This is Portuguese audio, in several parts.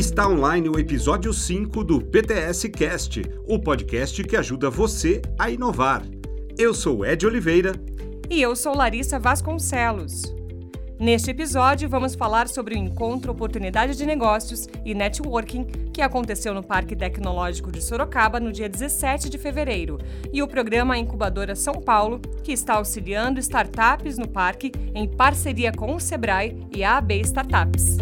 Está online o episódio 5 do PTS Cast, o podcast que ajuda você a inovar. Eu sou Ed Oliveira. E eu sou Larissa Vasconcelos. Neste episódio, vamos falar sobre o encontro Oportunidade de Negócios e Networking que aconteceu no Parque Tecnológico de Sorocaba no dia 17 de fevereiro e o programa Incubadora São Paulo, que está auxiliando startups no parque em parceria com o Sebrae e a AB Startups.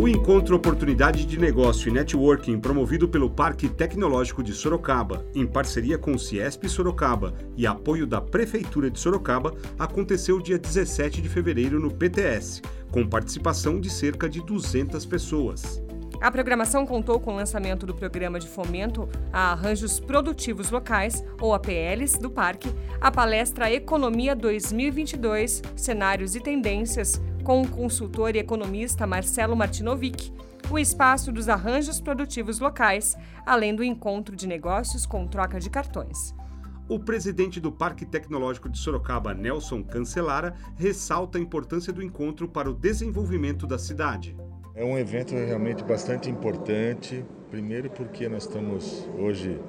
O encontro Oportunidade de Negócio e Networking, promovido pelo Parque Tecnológico de Sorocaba, em parceria com o Ciesp Sorocaba e apoio da Prefeitura de Sorocaba, aconteceu dia 17 de fevereiro no PTS, com participação de cerca de 200 pessoas. A programação contou com o lançamento do Programa de Fomento a Arranjos Produtivos Locais, ou APLs, do Parque, a palestra Economia 2022 Cenários e Tendências, com o consultor e economista Marcelo Martinovic, o espaço dos arranjos produtivos locais, além do encontro de negócios com troca de cartões. O presidente do Parque Tecnológico de Sorocaba, Nelson Cancelara, ressalta a importância do encontro para o desenvolvimento da cidade. É um evento realmente bastante importante, primeiro porque nós estamos hoje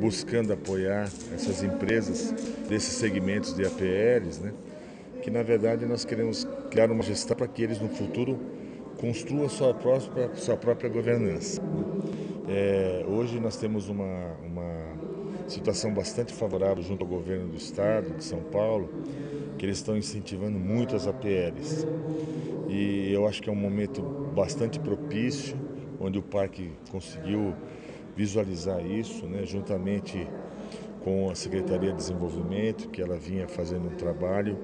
buscando apoiar essas empresas desses segmentos de APLs, né? Que na verdade nós queremos criar uma gestão para que eles no futuro construam sua própria, sua própria governança. É, hoje nós temos uma, uma situação bastante favorável junto ao governo do estado de São Paulo, que eles estão incentivando muito as APLs. E eu acho que é um momento bastante propício, onde o parque conseguiu visualizar isso, né, juntamente com a Secretaria de Desenvolvimento, que ela vinha fazendo um trabalho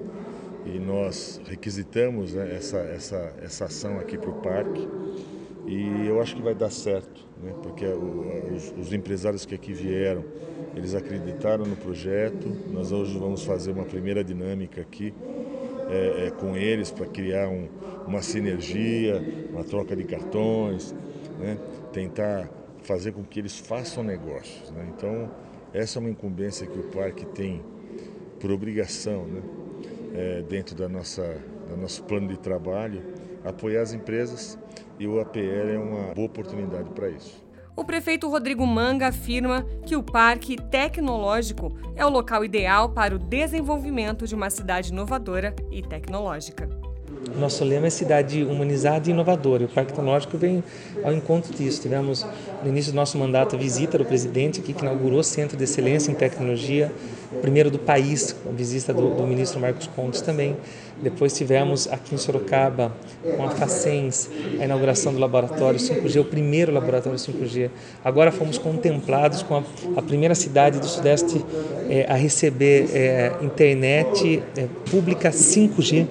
e nós requisitamos né, essa, essa, essa ação aqui para o parque e eu acho que vai dar certo, né, porque o, os, os, empresários que aqui vieram, eles acreditaram no projeto, nós hoje vamos fazer uma primeira dinâmica aqui é, é, com eles para criar um, uma sinergia, uma troca de cartões, né, tentar fazer com que eles façam negócios. Né, então, essa é uma incumbência que o parque tem por obrigação, né, é, dentro da nossa, do nosso plano de trabalho, apoiar as empresas e o APL é uma boa oportunidade para isso. O prefeito Rodrigo Manga afirma que o Parque Tecnológico é o local ideal para o desenvolvimento de uma cidade inovadora e tecnológica. Nosso lema é cidade humanizada e inovadora. O Parque Tecnológico vem ao encontro disso. Tivemos no início do nosso mandato a visita do presidente aqui que inaugurou o Centro de Excelência em Tecnologia, primeiro do país, a visita do, do ministro Marcos Pontes também. Depois tivemos aqui em Sorocaba, com a Facens, a inauguração do laboratório 5G, o primeiro laboratório 5G. Agora fomos contemplados com a, a primeira cidade do Sudeste é, a receber é, internet é, pública 5G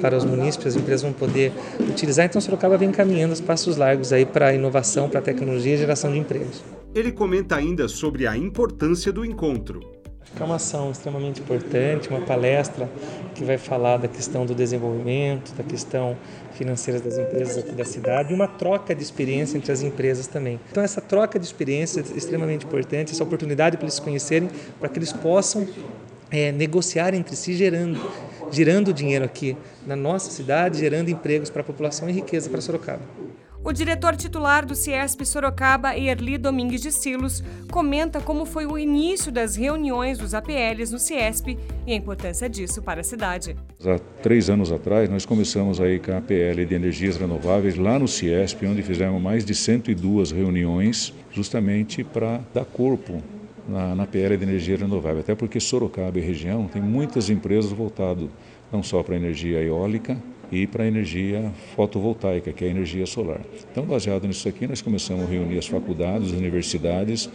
para os munícipes, as empresas vão poder utilizar. Então, Sorocaba vem caminhando os passos largos aí para a inovação, para a tecnologia e geração de empregos. Ele comenta ainda sobre a importância do encontro. É uma ação extremamente importante, uma palestra que vai falar da questão do desenvolvimento, da questão financeira das empresas aqui da cidade e uma troca de experiência entre as empresas também. Então essa troca de experiência é extremamente importante, essa oportunidade para eles se conhecerem, para que eles possam é, negociar entre si, gerando gerando dinheiro aqui na nossa cidade, gerando empregos para a população e riqueza para Sorocaba. O diretor titular do Ciesp Sorocaba, Erli Domingues de Silos, comenta como foi o início das reuniões dos APLs no Ciesp e a importância disso para a cidade. Há três anos atrás, nós começamos aí com a APL de energias renováveis lá no Ciesp, onde fizemos mais de 102 reuniões, justamente para dar corpo na, na PL de energia renovável, até porque Sorocaba e região tem muitas empresas voltadas não só para a energia eólica e para a energia fotovoltaica, que é a energia solar. Então, baseado nisso aqui, nós começamos a reunir as faculdades, as universidades,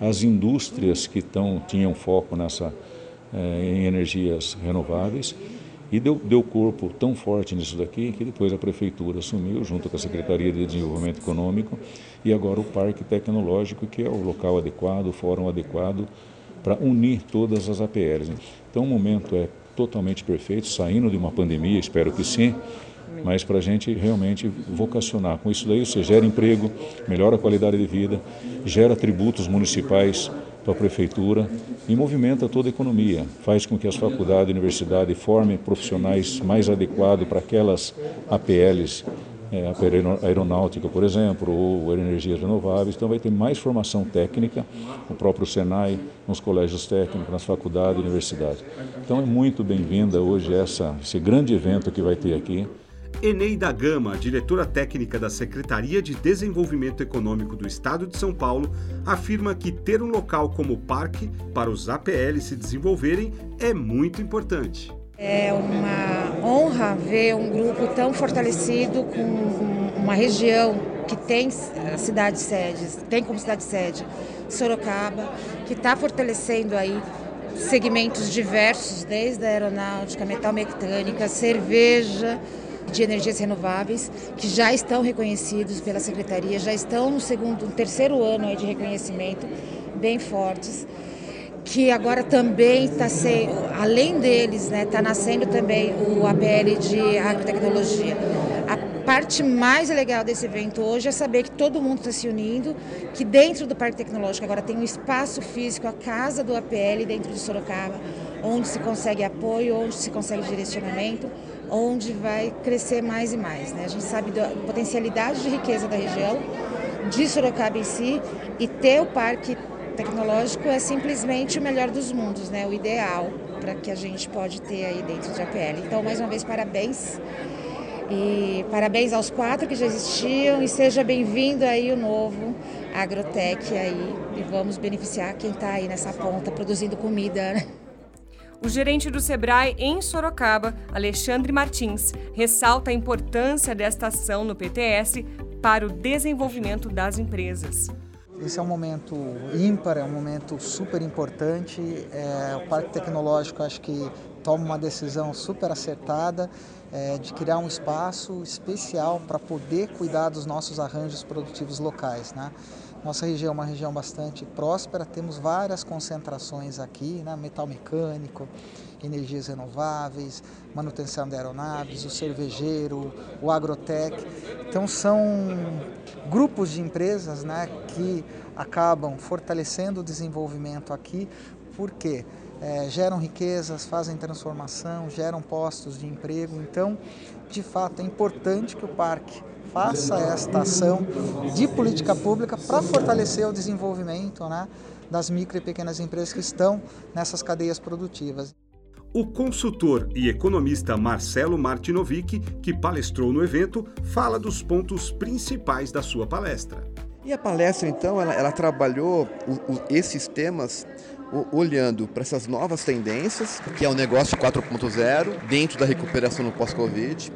as indústrias que tão, tinham foco nessa, eh, em energias renováveis e deu, deu corpo tão forte nisso daqui que depois a prefeitura assumiu, junto com a Secretaria de Desenvolvimento Econômico, e agora o Parque Tecnológico, que é o local adequado, o fórum adequado para unir todas as APLs. Então o momento é totalmente perfeito, saindo de uma pandemia, espero que sim, mas para a gente realmente vocacionar. Com isso daí você gera emprego, melhora a qualidade de vida, gera tributos municipais para a prefeitura e movimenta toda a economia, faz com que as faculdades e universidades formem profissionais mais adequados para aquelas APLs é, aeronáutica, por exemplo, ou energias renováveis. Então vai ter mais formação técnica, o próprio Senai, nos colégios técnicos, nas faculdades e universidades. Então é muito bem-vinda hoje essa, esse grande evento que vai ter aqui. Eneida Gama, diretora técnica da Secretaria de Desenvolvimento Econômico do Estado de São Paulo, afirma que ter um local como parque para os APL se desenvolverem é muito importante. É uma honra ver um grupo tão fortalecido com uma região que tem cidade sede, tem como cidade sede Sorocaba, que está fortalecendo aí segmentos diversos, desde a aeronáutica, metal mecânica, cerveja, de energias renováveis, que já estão reconhecidos pela Secretaria, já estão no segundo, no terceiro ano de reconhecimento, bem fortes que agora também está sendo, além deles, está né, nascendo também o APL de agrotecnologia. A parte mais legal desse evento hoje é saber que todo mundo está se unindo, que dentro do Parque Tecnológico agora tem um espaço físico, a casa do APL dentro de Sorocaba, onde se consegue apoio, onde se consegue direcionamento, onde vai crescer mais e mais. Né? A gente sabe da potencialidade de riqueza da região, de Sorocaba em si, e ter o parque tecnológico é simplesmente o melhor dos mundos, né? o ideal para que a gente pode ter aí dentro de APL. Então, mais uma vez, parabéns. E parabéns aos quatro que já existiam e seja bem-vindo aí o novo Agrotec aí e vamos beneficiar quem está aí nessa ponta produzindo comida. Né? O gerente do Sebrae em Sorocaba, Alexandre Martins, ressalta a importância desta ação no PTS para o desenvolvimento das empresas. Esse é um momento ímpar, é um momento super importante. É, o Parque Tecnológico acho que toma uma decisão super acertada é, de criar um espaço especial para poder cuidar dos nossos arranjos produtivos locais. Né? Nossa região é uma região bastante próspera, temos várias concentrações aqui, né? metal mecânico, energias renováveis, manutenção de aeronaves, o cervejeiro, o agrotec. Então são grupos de empresas né, que acabam fortalecendo o desenvolvimento aqui, porque é, geram riquezas, fazem transformação, geram postos de emprego. Então, de fato, é importante que o parque faça esta ação de política pública para fortalecer o desenvolvimento né, das micro e pequenas empresas que estão nessas cadeias produtivas. O consultor e economista Marcelo Martinovic, que palestrou no evento, fala dos pontos principais da sua palestra. E a palestra, então, ela, ela trabalhou o, o, esses temas olhando para essas novas tendências, que é o negócio 4.0, dentro da recuperação no pós-Covid,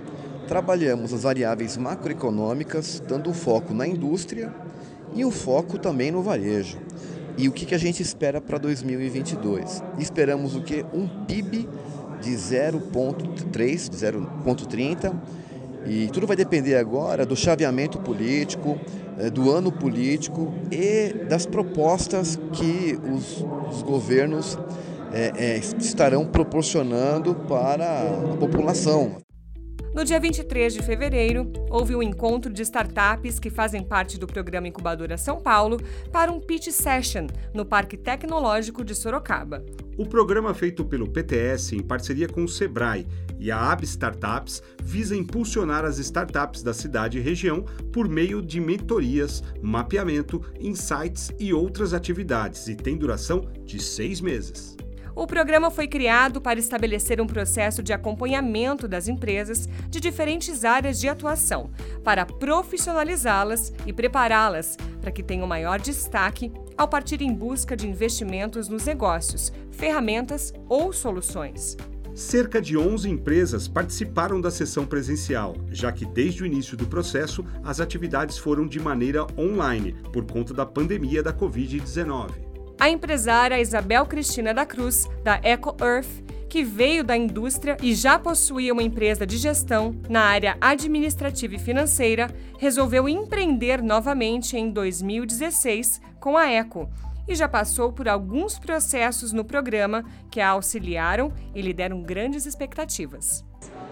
trabalhamos as variáveis macroeconômicas, dando foco na indústria e o foco também no varejo. E o que, que a gente espera para 2022? Esperamos o que? Um PIB de 0,3, 0,30 e tudo vai depender agora do chaveamento político, do ano político e das propostas que os, os governos é, é, estarão proporcionando para a população. No dia 23 de fevereiro, houve um encontro de startups que fazem parte do programa Incubadora São Paulo para um pitch session no Parque Tecnológico de Sorocaba. O programa feito pelo PTS em parceria com o Sebrae e a AB Startups visa impulsionar as startups da cidade e região por meio de mentorias, mapeamento, insights e outras atividades e tem duração de seis meses. O programa foi criado para estabelecer um processo de acompanhamento das empresas de diferentes áreas de atuação, para profissionalizá-las e prepará-las para que tenham maior destaque ao partir em busca de investimentos nos negócios, ferramentas ou soluções. Cerca de 11 empresas participaram da sessão presencial, já que desde o início do processo as atividades foram de maneira online por conta da pandemia da Covid-19 a empresária Isabel Cristina da Cruz, da Eco Earth, que veio da indústria e já possuía uma empresa de gestão na área administrativa e financeira, resolveu empreender novamente em 2016 com a Eco e já passou por alguns processos no programa que a auxiliaram e lhe deram grandes expectativas.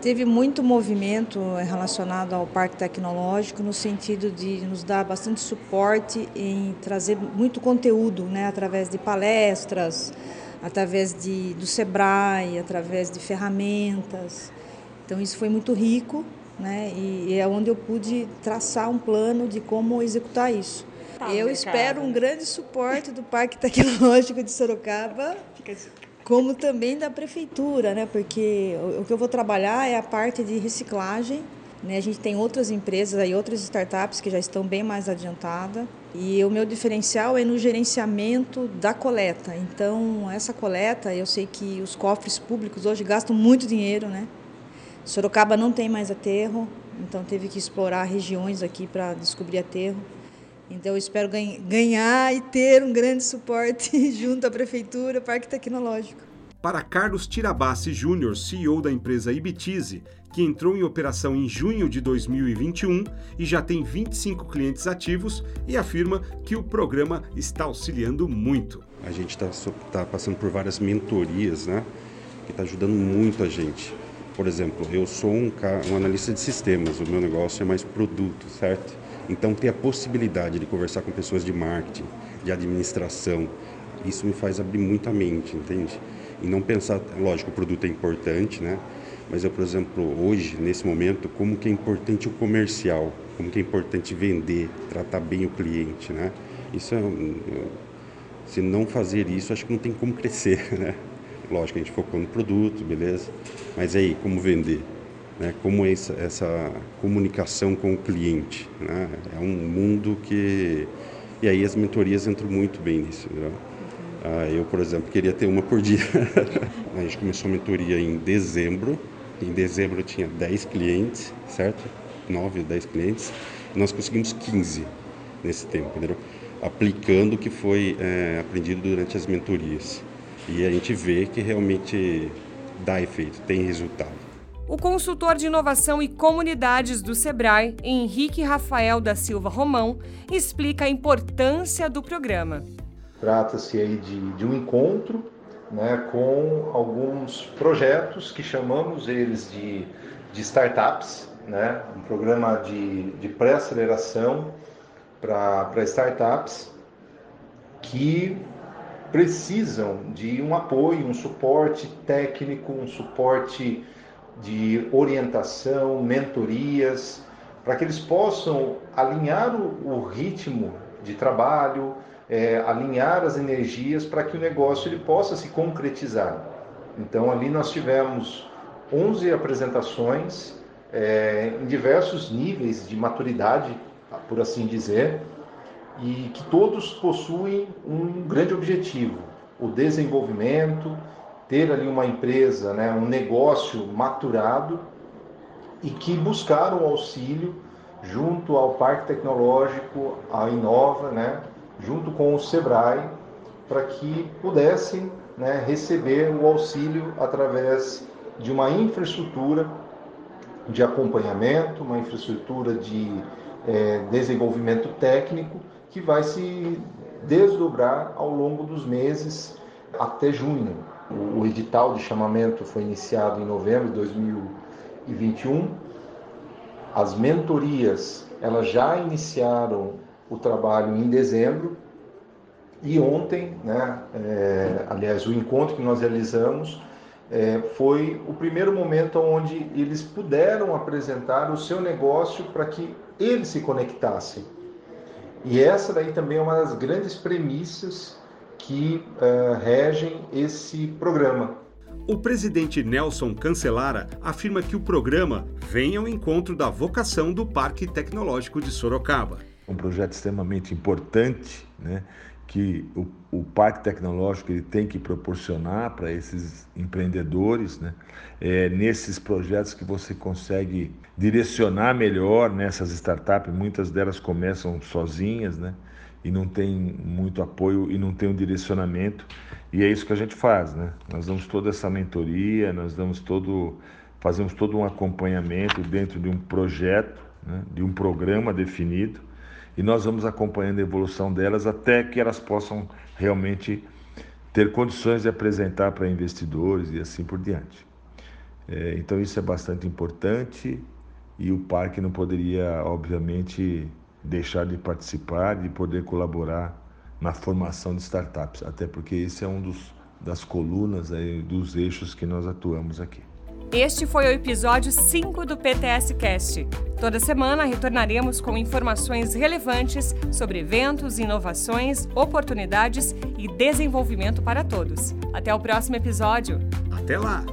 Teve muito movimento relacionado ao Parque Tecnológico, no sentido de nos dar bastante suporte em trazer muito conteúdo, né, através de palestras, através de, do SEBRAE, através de ferramentas. Então, isso foi muito rico né? E, e é onde eu pude traçar um plano de como executar isso. Tá, eu espero um grande suporte do Parque Tecnológico de Sorocaba, como também da prefeitura, né? Porque o, que eu vou trabalhar é a parte de reciclagem. Né? A gente tem outras empresas aí, outras startups que já estão bem mais adiantadas. E o meu diferencial é no gerenciamento da coleta. Então, essa coleta, eu sei que os cofres públicos hoje gastam muito dinheiro, né? Sorocaba não tem mais aterro, então teve que explorar regiões aqui para descobrir aterro. Então eu espero ganhar e ter um grande suporte junto à prefeitura, Parque Tecnológico. Para Carlos Tirabassi Júnior, CEO da empresa Ibitize, que entrou em operação em junho de 2021 e já tem 25 clientes ativos e afirma que o programa está auxiliando muito. A gente está tá passando por várias mentorias, né? Que está ajudando muito a gente. Por exemplo, eu sou um, um analista de sistemas, o meu negócio é mais produto, certo? Então, ter a possibilidade de conversar com pessoas de marketing, de administração, isso me faz abrir muita mente, entende? E não pensar, lógico, o produto é importante, né? Mas eu, por exemplo, hoje, nesse momento, como que é importante o comercial, como que é importante vender, tratar bem o cliente, né? Isso é, se não fazer isso, acho que não tem como crescer, né? Lógico, a gente focou no produto, beleza? Mas aí, como vender? Né? Como essa, essa comunicação com o cliente? Né? É um mundo que... E aí as mentorias entram muito bem nisso, né? Ah, eu, por exemplo, queria ter uma por dia. a gente começou a mentoria em dezembro. Em dezembro eu tinha 10 clientes, certo? 9 ou 10 clientes. Nós conseguimos 15 nesse tempo, entendeu? Aplicando o que foi é, aprendido durante as mentorias. E a gente vê que realmente dá efeito, tem resultado. O consultor de inovação e comunidades do Sebrae, Henrique Rafael da Silva Romão, explica a importância do programa. Trata-se aí de, de um encontro né, com alguns projetos que chamamos eles de, de startups, né, um programa de, de pré-aceleração para startups que precisam de um apoio, um suporte técnico, um suporte de orientação, mentorias, para que eles possam alinhar o, o ritmo de trabalho, é, alinhar as energias para que o negócio ele possa se concretizar. Então ali nós tivemos 11 apresentações é, em diversos níveis de maturidade, por assim dizer, e que todos possuem um grande objetivo: o desenvolvimento, ter ali uma empresa, né, um negócio maturado e que buscaram auxílio junto ao Parque Tecnológico, à Inova, né, junto com o Sebrae, para que pudessem né, receber o auxílio através de uma infraestrutura de acompanhamento, uma infraestrutura de é, desenvolvimento técnico que vai se desdobrar ao longo dos meses até junho. O edital de chamamento foi iniciado em novembro de 2021. As mentorias, elas já iniciaram o trabalho em dezembro e ontem, né, é, aliás, o encontro que nós realizamos é, foi o primeiro momento onde eles puderam apresentar o seu negócio para que eles se conectassem. E essa daí também é uma das grandes premissas que uh, regem esse programa. O presidente Nelson Cancelara afirma que o programa vem ao encontro da vocação do Parque Tecnológico de Sorocaba. Um projeto extremamente importante, né, que o, o Parque Tecnológico ele tem que proporcionar para esses empreendedores, né, é, nesses projetos que você consegue direcionar melhor nessas startups, muitas delas começam sozinhas, né, e não tem muito apoio e não tem um direcionamento. E é isso que a gente faz, né? Nós damos toda essa mentoria, nós damos todo, fazemos todo um acompanhamento dentro de um projeto, né? de um programa definido, e nós vamos acompanhando a evolução delas até que elas possam realmente ter condições de apresentar para investidores e assim por diante. É, então isso é bastante importante e o parque não poderia, obviamente, deixar de participar, de poder colaborar na formação de startups, até porque esse é um dos das colunas aí, dos eixos que nós atuamos aqui. Este foi o episódio 5 do PTS Cast. Toda semana retornaremos com informações relevantes sobre eventos, inovações, oportunidades e desenvolvimento para todos. Até o próximo episódio. Até lá!